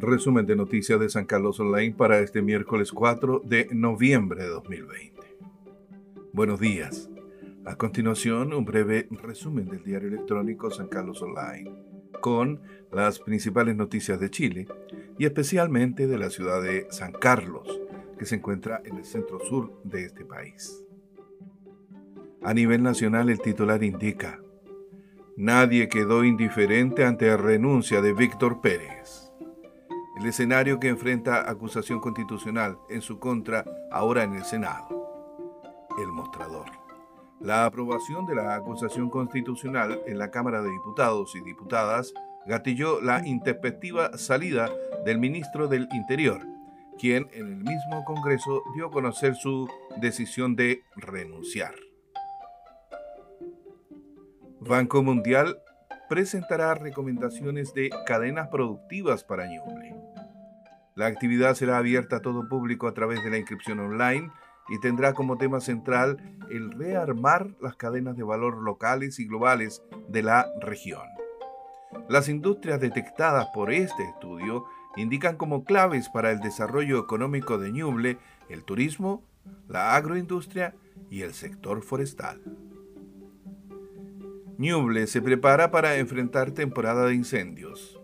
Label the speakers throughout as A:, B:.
A: Resumen de noticias de San Carlos Online para este miércoles 4 de noviembre de 2020. Buenos días. A continuación, un breve resumen del diario electrónico San Carlos Online, con las principales noticias de Chile y especialmente de la ciudad de San Carlos, que se encuentra en el centro sur de este país. A nivel nacional, el titular indica, Nadie quedó indiferente ante la renuncia de Víctor Pérez. El escenario que enfrenta acusación constitucional en su contra ahora en el Senado. El mostrador. La aprobación de la acusación constitucional en la Cámara de Diputados y Diputadas gatilló la intempestiva salida del ministro del Interior, quien en el mismo Congreso dio a conocer su decisión de renunciar. Banco Mundial presentará recomendaciones de cadenas productivas para Ñuble. La actividad será abierta a todo público a través de la inscripción online y tendrá como tema central el rearmar las cadenas de valor locales y globales de la región. Las industrias detectadas por este estudio indican como claves para el desarrollo económico de Ñuble el turismo, la agroindustria y el sector forestal. Ñuble se prepara para enfrentar temporada de incendios.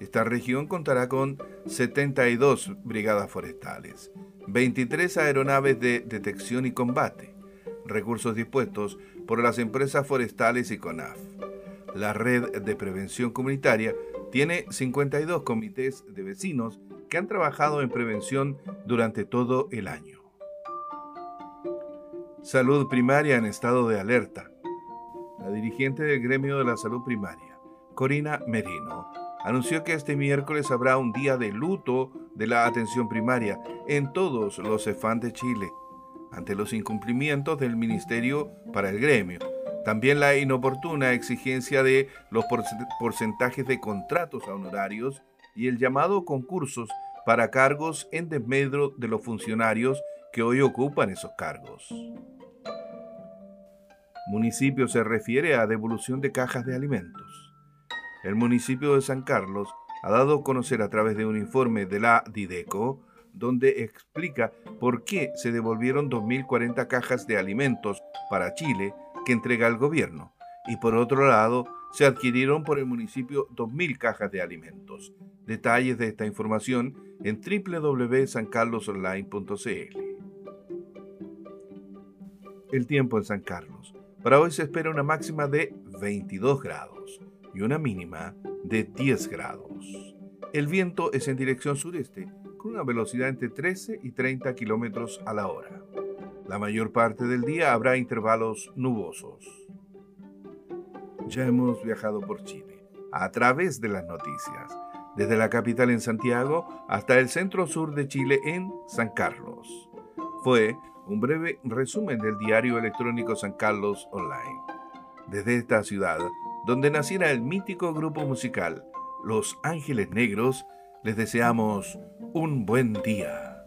A: Esta región contará con 72 brigadas forestales, 23 aeronaves de detección y combate, recursos dispuestos por las empresas forestales y CONAF. La red de prevención comunitaria tiene 52 comités de vecinos que han trabajado en prevención durante todo el año. Salud primaria en estado de alerta. La dirigente del gremio de la salud primaria, Corina Merino, anunció que este miércoles habrá un día de luto de la atención primaria en todos los EFAN de Chile, ante los incumplimientos del Ministerio para el gremio. También la inoportuna exigencia de los porcentajes de contratos a honorarios y el llamado concursos para cargos en desmedro de los funcionarios que hoy ocupan esos cargos. Municipio se refiere a devolución de cajas de alimentos. El municipio de San Carlos ha dado a conocer a través de un informe de la Dideco, donde explica por qué se devolvieron 2.040 cajas de alimentos para Chile que entrega el gobierno, y por otro lado, se adquirieron por el municipio 2.000 cajas de alimentos. Detalles de esta información en www.sancarlosonline.cl. El tiempo en San Carlos. Para hoy se espera una máxima de 22 grados y una mínima de 10 grados. El viento es en dirección sureste, con una velocidad entre 13 y 30 kilómetros a la hora. La mayor parte del día habrá intervalos nubosos. Ya hemos viajado por Chile, a través de las noticias, desde la capital en Santiago hasta el centro sur de Chile en San Carlos. Fue un breve resumen del diario electrónico San Carlos Online. Desde esta ciudad, donde naciera el mítico grupo musical Los Ángeles Negros, les deseamos un buen día.